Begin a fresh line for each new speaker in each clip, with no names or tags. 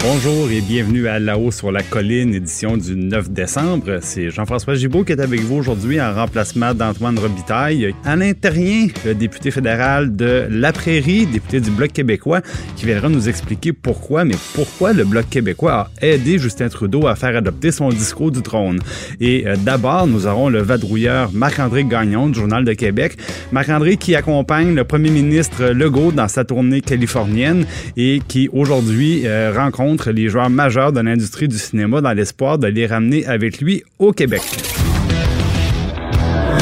Bonjour et bienvenue à La Haut sur la colline, édition du 9 décembre. C'est Jean-François Gibault qui est avec vous aujourd'hui en remplacement d'Antoine Robitaille. Alain Terrien, le député fédéral de La Prairie, député du Bloc québécois, qui viendra nous expliquer pourquoi, mais pourquoi le Bloc québécois a aidé Justin Trudeau à faire adopter son discours du trône. Et euh, d'abord, nous aurons le vadrouilleur Marc-André Gagnon du Journal de Québec. Marc-André qui accompagne le premier ministre Legault dans sa tournée californienne et qui aujourd'hui euh, rencontre les joueurs majeurs de l'industrie du cinéma dans l'espoir de les ramener avec lui au Québec.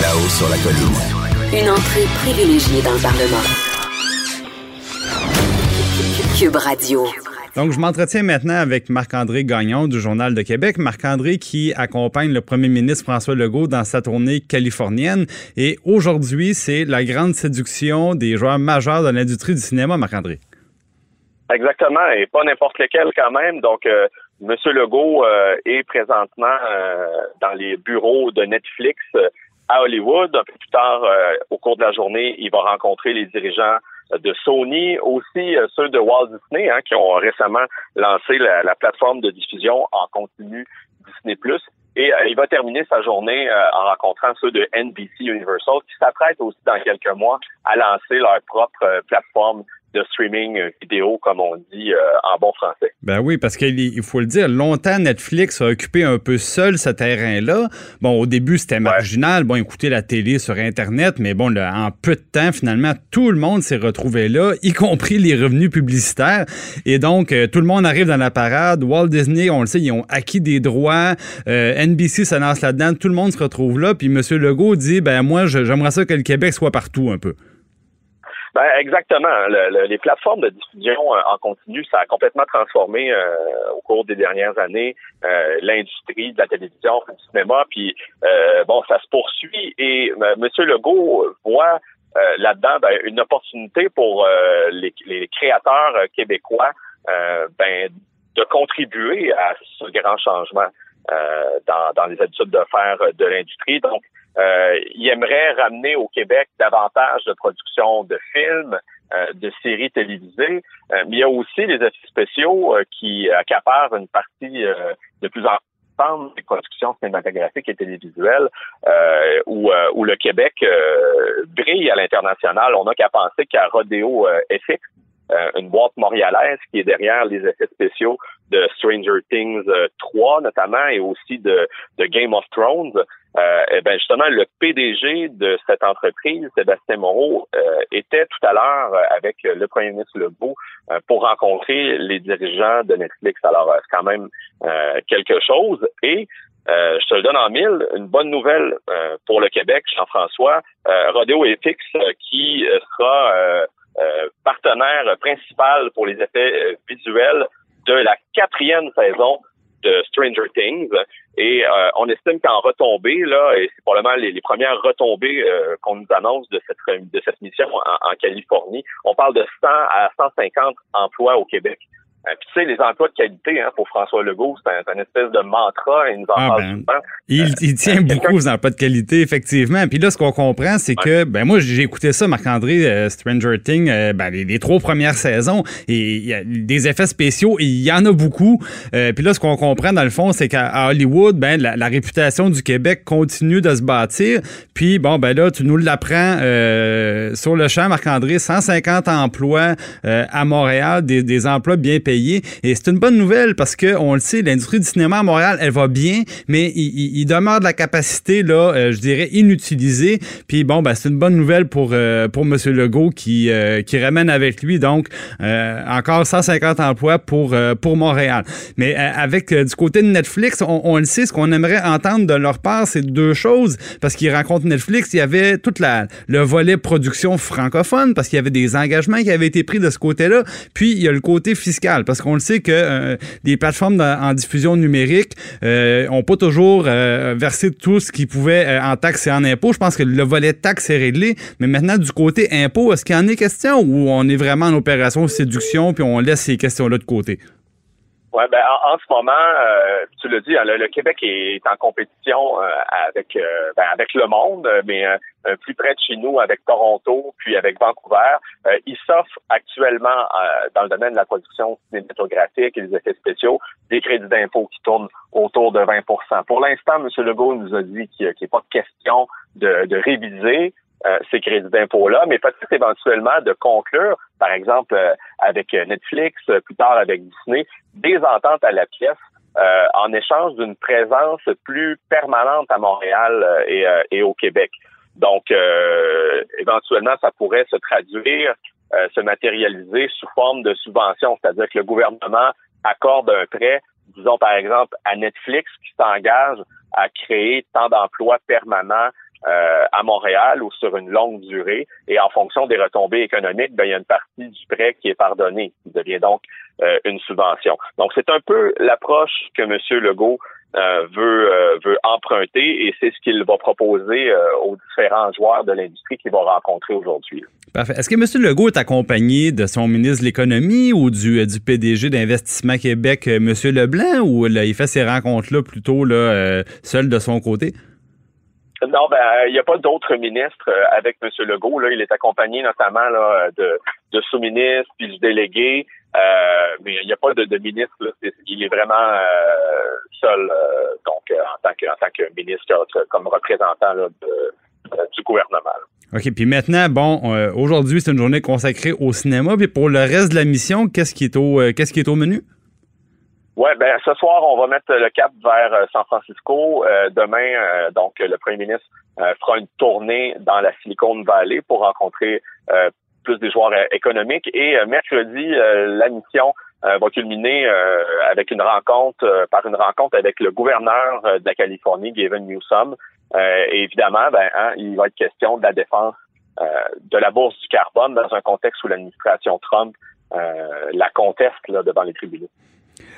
Là-haut sur la colline.
Une entrée privilégiée dans le Parlement. Cube Radio.
Donc, je m'entretiens maintenant avec Marc-André Gagnon du Journal de Québec. Marc-André qui accompagne le premier ministre François Legault dans sa tournée californienne. Et aujourd'hui, c'est la grande séduction des joueurs majeurs de l'industrie du cinéma, Marc-André.
Exactement, et pas n'importe lequel quand même. Donc, euh, M. Legault euh, est présentement euh, dans les bureaux de Netflix euh, à Hollywood. Un peu plus tard, au cours de la journée, il va rencontrer les dirigeants de Sony, aussi ceux de Walt Disney, hein, qui ont récemment lancé la, la, plateforme de diffusion en continu Disney+. Et il va terminer sa journée en rencontrant ceux de NBC Universal, qui s'apprêtent aussi dans quelques mois à lancer leur propre plateforme de streaming vidéo, comme on dit euh, en bon français.
Ben oui, parce qu'il faut le dire, longtemps Netflix a occupé un peu seul ce terrain-là. Bon, au début, c'était marginal. Bon, écouter la télé sur Internet, mais bon, en peu de temps, finalement, tout le monde s'est retrouvé là, y compris les revenus publicitaires. Et donc, euh, tout le monde arrive dans la parade. Walt Disney, on le sait, ils ont acquis des droits. Euh, NBC se lance là-dedans. Tout le monde se retrouve là. Puis M. Legault dit, ben moi, j'aimerais ça que le Québec soit partout un peu.
Ben exactement. les plateformes de diffusion euh, en continu, ça a complètement transformé euh, au cours des dernières années euh, l'industrie de la télévision, du cinéma. Puis bon, ça se poursuit et M. Legault voit là-dedans ben, une opportunité pour les, les, créateurs québécois ben, de contribuer à ce grand changement dans, dans les habitudes de faire de l'industrie. Donc, euh, il aimerait ramener au Québec davantage de production de films, euh, de séries télévisées, euh, mais il y a aussi les effets spéciaux qui accaparent une partie de plus en plus des productions cinématographiques et télévisuelles où, où le Québec brille à l'international. On n'a qu'à penser qu'à Rodeo FX, une boîte montréalaise qui est derrière les effets spéciaux de Stranger Things 3 notamment et aussi de, de Game of Thrones. Euh, eh ben justement, le PDG de cette entreprise, Sébastien Moreau, euh, était tout à l'heure euh, avec le premier ministre Legault pour rencontrer les dirigeants de Netflix. Alors, c'est quand même quelque chose. Et je te le donne en mille, une bonne nouvelle pour le Québec, Jean-François. Rodeo FX qui sera partenaire principal pour les effets visuels de la quatrième saison de Stranger Things. Et euh, on estime qu'en retombée, là, et c'est probablement les, premières retombées euh, qu'on nous annonce de cette de cette mission en, en, Californie, on parle de 100 à 150 emplois au Québec. Euh, puis tu sais, les emplois de qualité, hein, pour François Legault, c'est un, espèce de mantra, il nous en ah, parle ben, souvent.
Il, euh, il tient beaucoup aux emplois de qualité, effectivement. Puis là, ce qu'on comprend, c'est que, ben moi, j'ai écouté ça, Marc-André, euh, Stranger Things, ben, les, trois premières saisons, et il y a des effets spéciaux, il y en a beaucoup. puis là, ce qu'on comprend, dans le fond, c'est qu'à Hollywood, ben, la, réputation du Québec continue de se bâtir. Puis, bon, ben là, tu nous l'apprends sur le champ, Marc-André, 150 emplois à Montréal, des, des, emplois bien payés. Et c'est une bonne nouvelle parce que on le sait, l'industrie du cinéma à Montréal, elle va bien, mais il, demeure de la capacité, là, je dirais, inutilisée. Puis bon, ben, c'est une bonne nouvelle pour, pour M. Legault qui, qui ramène avec lui, donc, encore 150 emplois pour, pour Montréal. Mais avec du côté de Netflix, on, on le sait, ce qu'on aimerait entendre de leur part, c'est deux choses. Parce qu'ils rencontrent Netflix, il y avait toute la le volet production francophone, parce qu'il y avait des engagements qui avaient été pris de ce côté-là. Puis il y a le côté fiscal, parce qu'on le sait que euh, des plateformes en diffusion numérique euh, ont pas toujours euh, versé tout ce qu'ils pouvaient euh, en taxes et en impôts. Je pense que le volet taxes est réglé, mais maintenant du côté impôts, est-ce qu'il y en est question ou on est vraiment en opération séduction puis on laisse ces questions-là de côté?
Ouais, ben en, ce moment, euh, tu le dis, hein, le, Québec est en compétition euh, avec euh, ben, avec le monde, mais plus près de chez nous, avec Toronto, puis avec Vancouver. il s'offre actuellement dans le domaine de la production cinématographique et des effets spéciaux des crédits d'impôt qui tournent autour de 20 Pour l'instant, M. Legault nous a dit qu'il n'est pas question de, de réviser euh, ces crédits d'impôt-là, mais peut-être éventuellement de conclure, par exemple, euh, avec Netflix, euh, plus tard avec Disney, des ententes à la pièce en échange d'une présence plus permanente à Montréal et, et au Québec. Donc, éventuellement, ça pourrait se traduire, se matérialiser sous forme de subvention, c'est-à-dire que le gouvernement accorde un prêt, disons par exemple à Netflix, qui s'engage à créer tant d'emplois permanents euh, à Montréal ou sur une longue durée. Et en fonction des retombées économiques, ben, il y a une partie du prêt qui est pardonnée, qui devient donc euh, une subvention. Donc, c'est un peu l'approche que M. Legault euh, veut, veut emprunter et c'est ce qu'il va proposer aux différents joueurs de l'industrie qu'il va rencontrer aujourd'hui.
Parfait. Est-ce que M. Legault est accompagné de son ministre de l'Économie ou du, du PDG d'Investissement Québec, M. Leblanc, ou il fait ces rencontres-là plutôt là, seul de son côté?
Non, ben il n'y a pas d'autres ministres euh, avec M. Legault. Là, il est accompagné notamment là, de, sous-ministres puis du délégué. Euh, mais il n'y a pas de, ministre. Là. Il est vraiment euh, seul, donc en tant que en tant que ministre comme représentant là, du gouvernement.
OK, puis maintenant, bon, aujourd'hui, c'est une journée consacrée au cinéma. Puis pour le reste de la mission, qu'est-ce qui est au qu'est-ce qui est au menu?
Ouais, ben ce soir, on va mettre le cap vers euh, San Francisco. Euh, demain, euh, donc le premier ministre fera une tournée dans la Silicon Valley pour rencontrer plus des joueurs économiques. Et mercredi, la mission va culminer avec une rencontre, par une rencontre avec le gouverneur de la Californie, Gavin Newsom. et évidemment, ben, hein, il va être question de la défense de la bourse du carbone dans un contexte où l'administration Trump la conteste là, devant les tribunaux.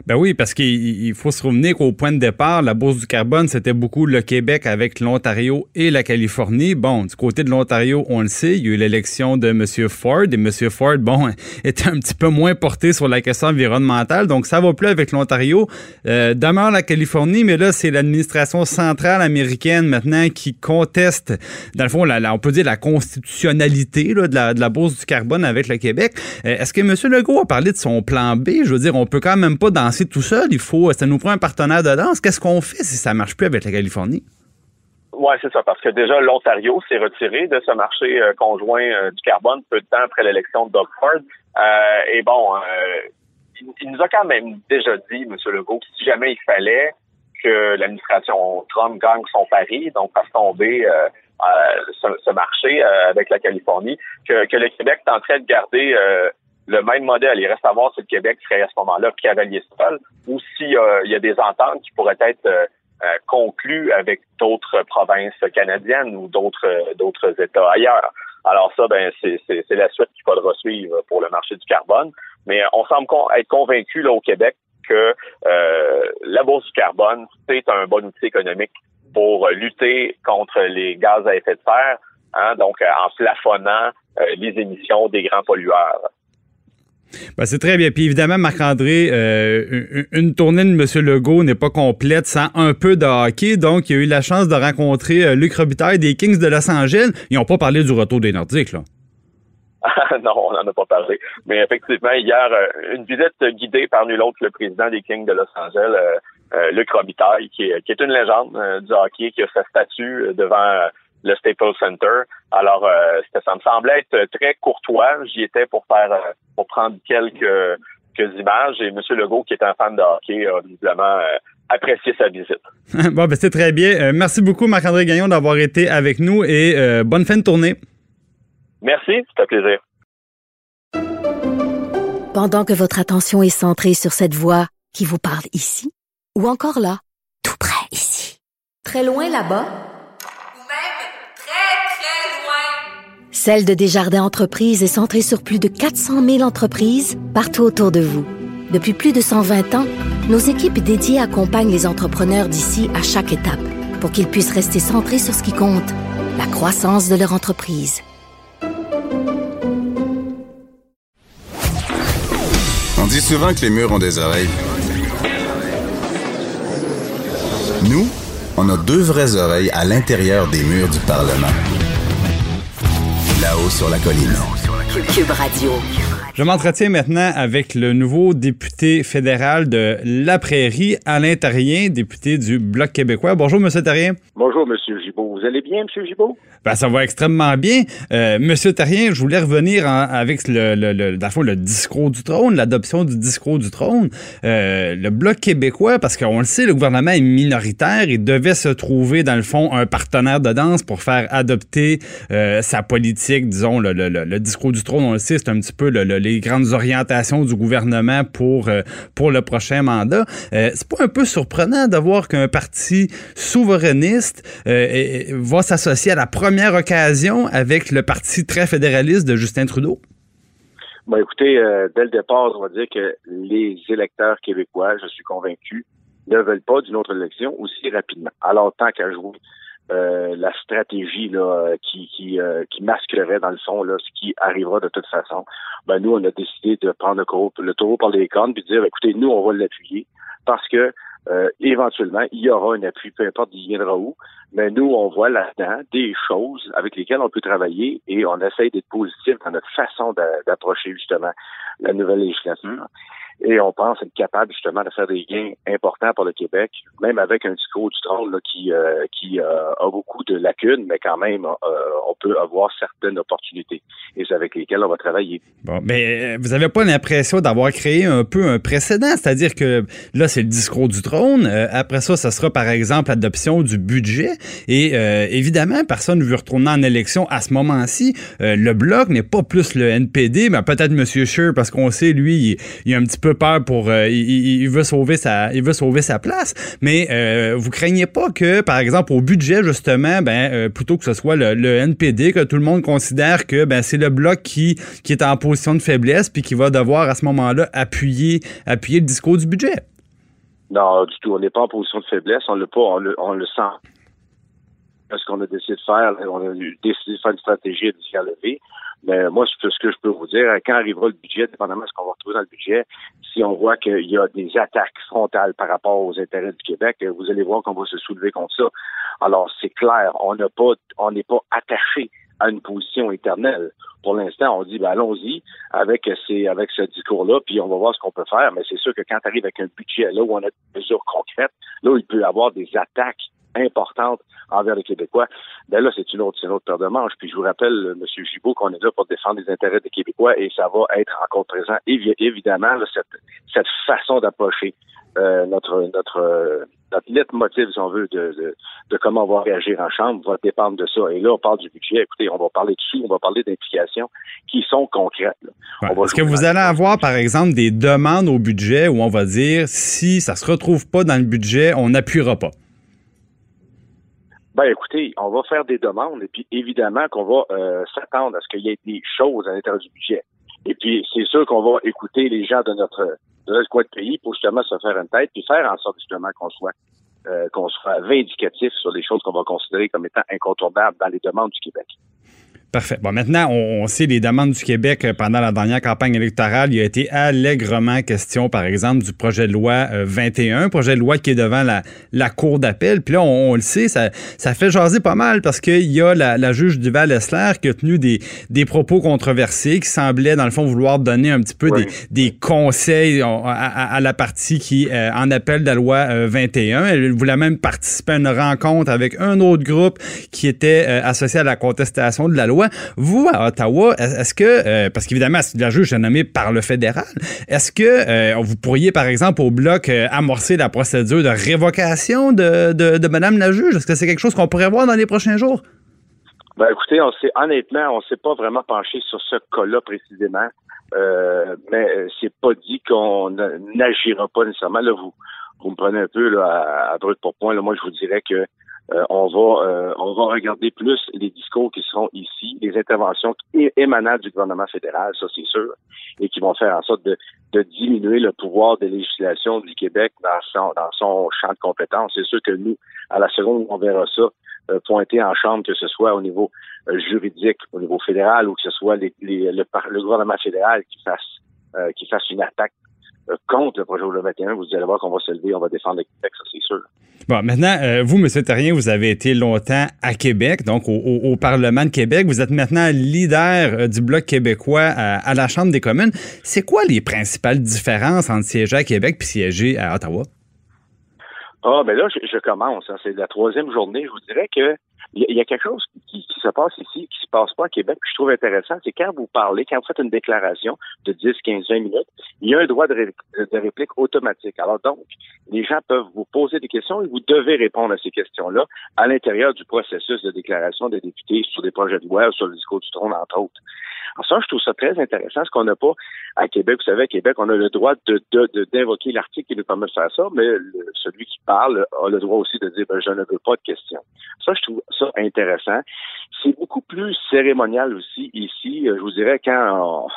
Ben oui, parce qu'il faut se souvenir qu'au point de départ, la bourse du carbone, c'était beaucoup le Québec avec l'Ontario et la Californie. Bon, du côté de l'Ontario, on le sait, il y a eu l'élection de M. Ford et M. Ford, bon, était un petit peu moins porté sur la question environnementale, donc ça va plus avec l'Ontario. Euh, demeure la Californie, mais là, c'est l'administration centrale américaine maintenant qui conteste, dans le fond, la, on peut dire la constitutionnalité de, la, bourse du carbone avec le Québec. Euh, est-ce que M. Legault a parlé de son plan B? Je veux dire, on peut quand même pas tout seul. Il faut, ça nous prend un partenaire de danse. Qu'est-ce qu'on fait si ça marche plus avec la Californie?
Oui, c'est ça, parce que déjà, l'Ontario s'est retiré de ce marché euh, conjoint euh, du carbone peu de temps après l'élection de Doug Ford. Euh, et bon, il, nous a quand même déjà dit, M. Legault, que si jamais il fallait que l'administration Trump gagne son pari, donc fasse tomber ce, marché avec la Californie, que, que le Québec tenterait de garder le même modèle. Il reste à voir si le Québec serait à ce moment-là cavalier seul ou s'il euh, y a des ententes qui pourraient être euh, euh, conclues avec d'autres provinces canadiennes ou d'autres d'autres États ailleurs. Alors ça, ben c'est la suite qu'il faudra suivre pour le marché du carbone. Mais on semble être convaincu là au Québec que la bourse du carbone c'est un bon outil économique pour lutter contre les gaz à effet de serre, hein, donc en plafonnant les émissions des grands pollueurs.
Ben, c'est très bien. Puis évidemment, Marc-André, euh, une tournée de M. Legault n'est pas complète sans un peu de hockey. Donc, il a eu la chance de rencontrer euh, Luc Robitaille des Kings de Los Angeles. Ils n'ont pas parlé du retour des Nordiques, là.
non, on n'en a pas parlé. Mais effectivement, hier, euh, une visite guidée par nul autre le président des Kings de Los Angeles, Luc Robitaille, qui est, une légende du hockey, qui a sa statue devant le Staples Center. Alors, euh, ça me semblait être très courtois. J'y étais pour faire, euh, pour prendre quelques, quelques images. Et M. Legault, qui est un fan de hockey, a visiblement euh, apprécié sa visite.
bon, ben c'est très bien. merci beaucoup, Marc-André Gagnon, d'avoir été avec nous et bonne fin de tournée.
Merci, c'est un plaisir.
Pendant que votre attention est centrée sur cette voix qui vous parle ici, ou encore là, tout près ici, très loin là-bas, Celle de Desjardins Entreprises est centrée sur plus de 400 000 entreprises partout autour de vous. Depuis plus de 120 ans, nos équipes dédiées accompagnent les entrepreneurs d'ici à chaque étape pour qu'ils puissent rester centrés sur ce qui compte, la croissance de leur entreprise.
On dit souvent que les murs ont des oreilles. Nous, on a deux vraies oreilles à l'intérieur des murs du Parlement. Là-haut sur la colline.
Cube Radio.
Je m'entretiens maintenant avec le nouveau député fédéral de La Prairie, Alain Tarien, député du Bloc québécois. Bonjour, M. Tarien.
Bonjour, M. Gibault. Vous allez bien, M. Gibault?
Ben, ça va extrêmement bien. Euh, Monsieur Tarien, je voulais revenir avec le, le, le, le discours du trône, l'adoption du discours du trône. Euh, le Bloc québécois, parce qu'on le sait, le gouvernement est minoritaire et devait se trouver, dans le fond, un partenaire de danse pour faire adopter euh, sa politique, disons, le, le, discours du trône, on le sait, c'est un petit peu les grandes orientations du gouvernement pour, euh, pour le prochain mandat. Euh, c'est pas un peu surprenant de voir qu'un parti souverainiste va s'associer à la première occasion avec le parti très fédéraliste de Justin Trudeau?
Ben, écoutez, euh, dès le départ, on va dire que les électeurs québécois, je suis convaincu, ne veulent pas d'une autre élection aussi rapidement. Alors, tant qu'à jouer euh, la stratégie là, qui, qui, euh, qui masquerait dans le fond là, ce qui arrivera de toute façon, ben nous, on a décidé de prendre le, taureau par les cornes puis de dire, écoutez, nous, on va l'appuyer parce que euh, éventuellement, il y aura un appui, peu importe il viendra où. Mais nous, on voit là-dedans des choses avec lesquelles on peut travailler et on essaye d'être positif dans notre façon d'approcher justement la nouvelle législature et on pense être capable justement de faire des gains importants pour le Québec, même avec un discours du trône là, qui, euh, qui euh, a beaucoup de lacunes, mais quand même, euh, on peut avoir certaines opportunités et c'est avec lesquelles on va travailler.
Bon, mais vous n'avez pas l'impression d'avoir créé un peu un précédent, c'est-à-dire que là, c'est le discours du trône. après ça, ça sera par exemple l'adoption du budget et évidemment, personne ne veut retourner en élection à ce moment-ci. le bloc n'est pas plus le NPD, mais peut-être M. Scheer, parce qu'on sait, lui, il, il a un petit peu peur pour euh, il, veut sauver sa il veut sauver sa place mais euh, vous craignez pas que par exemple au budget justement ben euh, plutôt que ce soit le, NPD que tout le monde considère que ben c'est le bloc qui qui est en position de faiblesse puis qui va devoir à ce moment-là appuyer appuyer le discours du budget?
Non, du tout, on n'est pas en position de faiblesse, on le pas. On le, on le sent ce qu'on a décidé de faire, on a décidé de faire une stratégie s'y lever. Mais moi, ce que je peux vous dire, quand arrivera le budget, dépendamment de ce qu'on va retrouver dans le budget, si on voit qu'il y a des attaques frontales par rapport aux intérêts du Québec, vous allez voir qu'on va se soulever contre ça. Alors, c'est clair, on n'a pas, on n'est pas attaché à une position éternelle. Pour l'instant, on dit, ben, allons-y avec ces, avec ce discours-là, puis on va voir ce qu'on peut faire. Mais c'est sûr que quand tu arrives avec un budget là où on a des mesures concrètes, là, il peut y avoir des attaques importante envers les Québécois, ben là, c'est une autre, c'est une autre paire de manches. Puis je vous rappelle, M. Gibault, qu'on est là pour défendre les intérêts des Québécois et ça va être encore présent. évidemment, cette, cette façon d'approcher euh, notre notre euh, notre leitmotiv, si on veut, de, de, comment on va réagir en Chambre va dépendre de ça. Et là, on parle du budget. Écoutez, on va parler de sous, on va parler d'implications qui sont concrètes.
Est-ce que vous allez avoir, par exemple, des demandes au budget où on va dire si ça se retrouve pas dans le budget, on n'appuiera pas?
Ben écoutez, on va faire des demandes et puis évidemment qu'on va euh, s'attendre à ce qu'il y ait des choses à l'intérieur du budget. Et puis c'est sûr qu'on va écouter les gens de notre de notre coin de pays pour justement se faire une tête puis faire en sorte justement qu'on soit euh, qu'on soit vindicatif sur les choses qu'on va considérer comme étant incontournables dans les demandes du Québec.
Parfait. Bon, maintenant, on, on, sait les demandes du Québec euh, pendant la dernière campagne électorale. Il a été allègrement question, par exemple, du projet de loi 21, projet de loi qui est devant la, la Cour d'appel. Puis là, on, le sait, ça, ça fait jaser pas mal parce qu'il y a la, la juge Duval-Essler qui a tenu des, des propos controversés, qui semblait, dans le fond, vouloir donner un petit peu des, des, conseils à, à, la partie qui en appelle de la loi 21. Elle voulait même participer à une rencontre avec un autre groupe qui était associé à la contestation de la loi. Vous, à Ottawa, est-ce que, euh, parce qu'évidemment, la juge est nommée par le fédéral, est-ce que euh, vous pourriez, par exemple, au bloc, euh, amorcer la procédure de révocation de, de, Mme la juge? Est-ce que c'est quelque chose qu'on pourrait voir dans les prochains jours?
Ben, écoutez, on sait, honnêtement, on ne s'est pas vraiment penché sur ce cas-là précisément, mais c'est pas dit qu'on n'agira pas nécessairement. Là, vous, vous me prenez un peu là, à, à brut pour point. Là, moi, je vous dirais que euh, on va euh, on va regarder plus les discours qui seront ici, les interventions émanant du gouvernement fédéral, ça c'est sûr, et qui vont faire en sorte de, diminuer le pouvoir de législation du Québec dans son champ de compétences. C'est sûr que nous, à la seconde, on verra ça euh, pointer en chambre, que ce soit au niveau juridique, au niveau fédéral, ou que ce soit le, le, gouvernement fédéral qui fasse qui fasse une attaque contre le projet de 21, vous allez voir qu'on va se lever, on va défendre le Québec, ça c'est sûr.
Bon, maintenant, euh, vous, M. Terrien, vous avez été longtemps à Québec, donc au, Parlement de Québec. Vous êtes maintenant leader euh, du Bloc québécois à, la Chambre des communes. C'est quoi les principales différences entre siéger à Québec et siéger à Ottawa?
Ah, ben là, je, commence. Hein. C'est la troisième journée. Je vous dirais que il y, a quelque chose qui, se passe ici, qui se passe pas à Québec, que je trouve intéressant, c'est quand vous parlez, quand vous faites une déclaration de 10, 15, 20 minutes, il y a un droit de, de, réplique automatique. Alors donc, les gens peuvent vous poser des questions et vous devez répondre à ces questions-là à l'intérieur du processus de déclaration des députés sur des projets de loi sur le discours du trône, entre autres. Alors ça, je trouve ça très intéressant, ce qu'on n'a pas à Québec. Vous savez, à Québec, on a le droit de, d'invoquer l'article qui nous permet de faire ça, mais celui qui parle a le droit aussi de dire, ben, je ne veux pas de questions. Ça, je trouve ça intéressant. C'est beaucoup plus cérémonial aussi ici. Je vous dirais, quand on,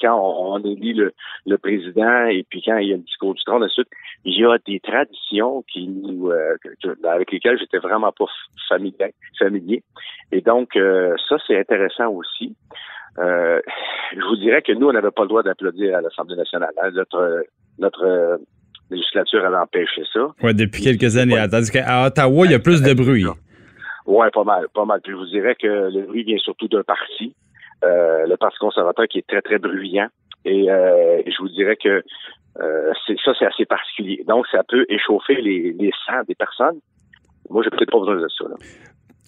quand on, élit le, le, président et puis quand il y a un discours du trône, ensuite, il y a des traditions qui nous, euh, avec lesquelles j'étais vraiment pas familier. familier. Et donc, euh, ça, c'est intéressant aussi. Euh, je vous dirais que nous, on n'avait pas le droit d'applaudir à l'Assemblée nationale. Hein. Notre, notre législature avait empêché ça.
Oui, depuis quelques années. Tandis qu'à Ottawa, il y a plus de bruit.
Oui, pas mal, pas mal. Puis je vous dirais que le bruit vient surtout d'un parti, euh, le Parti conservateur, qui est très, très bruyant. Et euh, je vous dirais que euh, ça, c'est assez particulier. Donc, ça peut échauffer les, les sangs des personnes. Moi, j'ai peut-être pas besoin de ça. Là.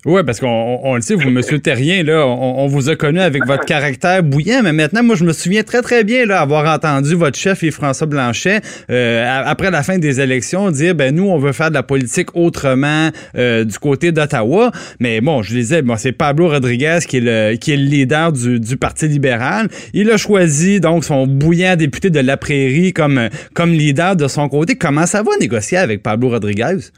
Oui, parce qu'on le sait, vous, Monsieur Terrien, là, on, vous a connu avec votre caractère bouillant, mais maintenant, moi, je me souviens très, très bien là, avoir entendu votre chef, Yves-François Blanchet, euh, après la fin des élections, dire, ben nous, on veut faire de la politique autrement euh, du côté d'Ottawa. Mais bon, je disais, bon, c'est Pablo Rodriguez qui est le, qui est le leader du, du Parti libéral. Il a choisi, donc, son bouillant député de la Prairie comme, comme leader de son côté. Comment ça va négocier avec Pablo Rodriguez?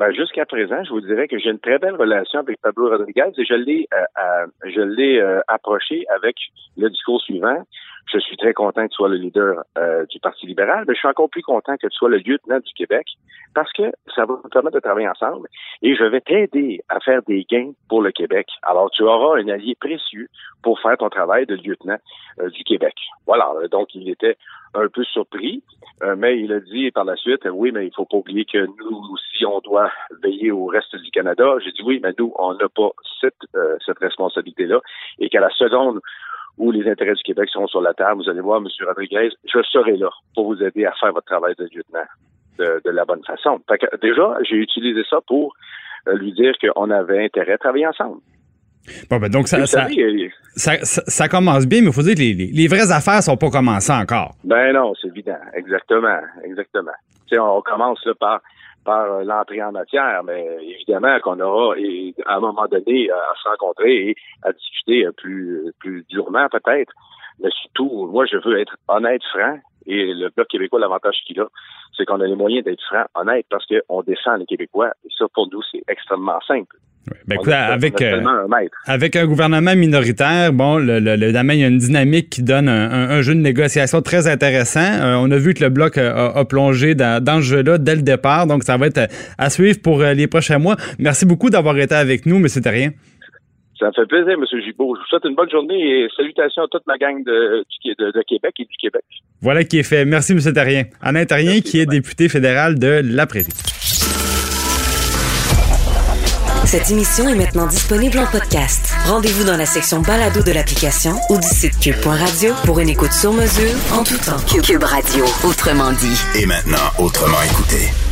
Ben, jusqu'à présent, je vous dirais que j'ai une très belle relation avec Pablo Rodriguez et je l'ai euh, je l'ai euh, approché avec le discours suivant. Je suis très content que tu sois le leader euh, du Parti libéral, mais je suis encore plus content que tu sois le lieutenant du Québec parce que ça va nous permettre de travailler ensemble et je vais t'aider à faire des gains pour le Québec. Alors, tu auras un allié précieux pour faire ton travail de lieutenant du Québec. Voilà. Donc, il était un peu surpris, euh, mais il a dit par la suite, oui, mais il faut pas oublier que nous aussi, on doit veiller au reste du Canada. J'ai dit oui, mais nous, on n'a pas cette, euh, cette responsabilité-là, et qu'à la seconde où les intérêts du Québec seront sur la table, vous allez voir, M. Rodriguez, je serai là pour vous aider à faire votre travail de lieutenant de, de la bonne façon. déjà, j'ai utilisé ça pour euh, lui dire qu'on avait intérêt à travailler ensemble.
Bon, ben donc ça, ça, ça, commence bien, mais il faut dire que les, les, vraies affaires sont pas commencées encore.
Ben non, c'est évident. Exactement. Exactement. on commence là, par par euh, l'entrée en matière, mais évidemment qu'on aura et, à un moment donné à se rencontrer et à discuter plus plus durement peut-être. Mais surtout, moi je veux être honnête, franc, et le Bloc québécois, l'avantage qu'il a, c'est qu'on a les moyens d'être franc, honnête, parce qu'on descend les Québécois. Et ça, pour nous, c'est extrêmement simple.
Ben, avec, euh, avec un gouvernement minoritaire, bon, le, le, il y a une dynamique qui donne un, jeu de négociation très intéressant. Euh, on a vu que le bloc a, plongé dans, dans ce jeu-là dès le départ, donc ça va être à suivre pour euh, les prochains mois. Merci beaucoup d'avoir été avec nous, M. Terrien.
Ça me fait plaisir, M. Gibault. Je vous souhaite une bonne journée et salutations à toute ma gang de, de, de Québec et du Québec.
Voilà qui est fait. Merci, M. Tarien. Alain Tarien, qui est député fédéral de La Prairie.
Cette émission est maintenant disponible en podcast. Rendez-vous dans la section balado de l'application ou du site cube.radio pour une écoute sur mesure en tout temps. Cube Radio, autrement dit.
Et maintenant, autrement écouté.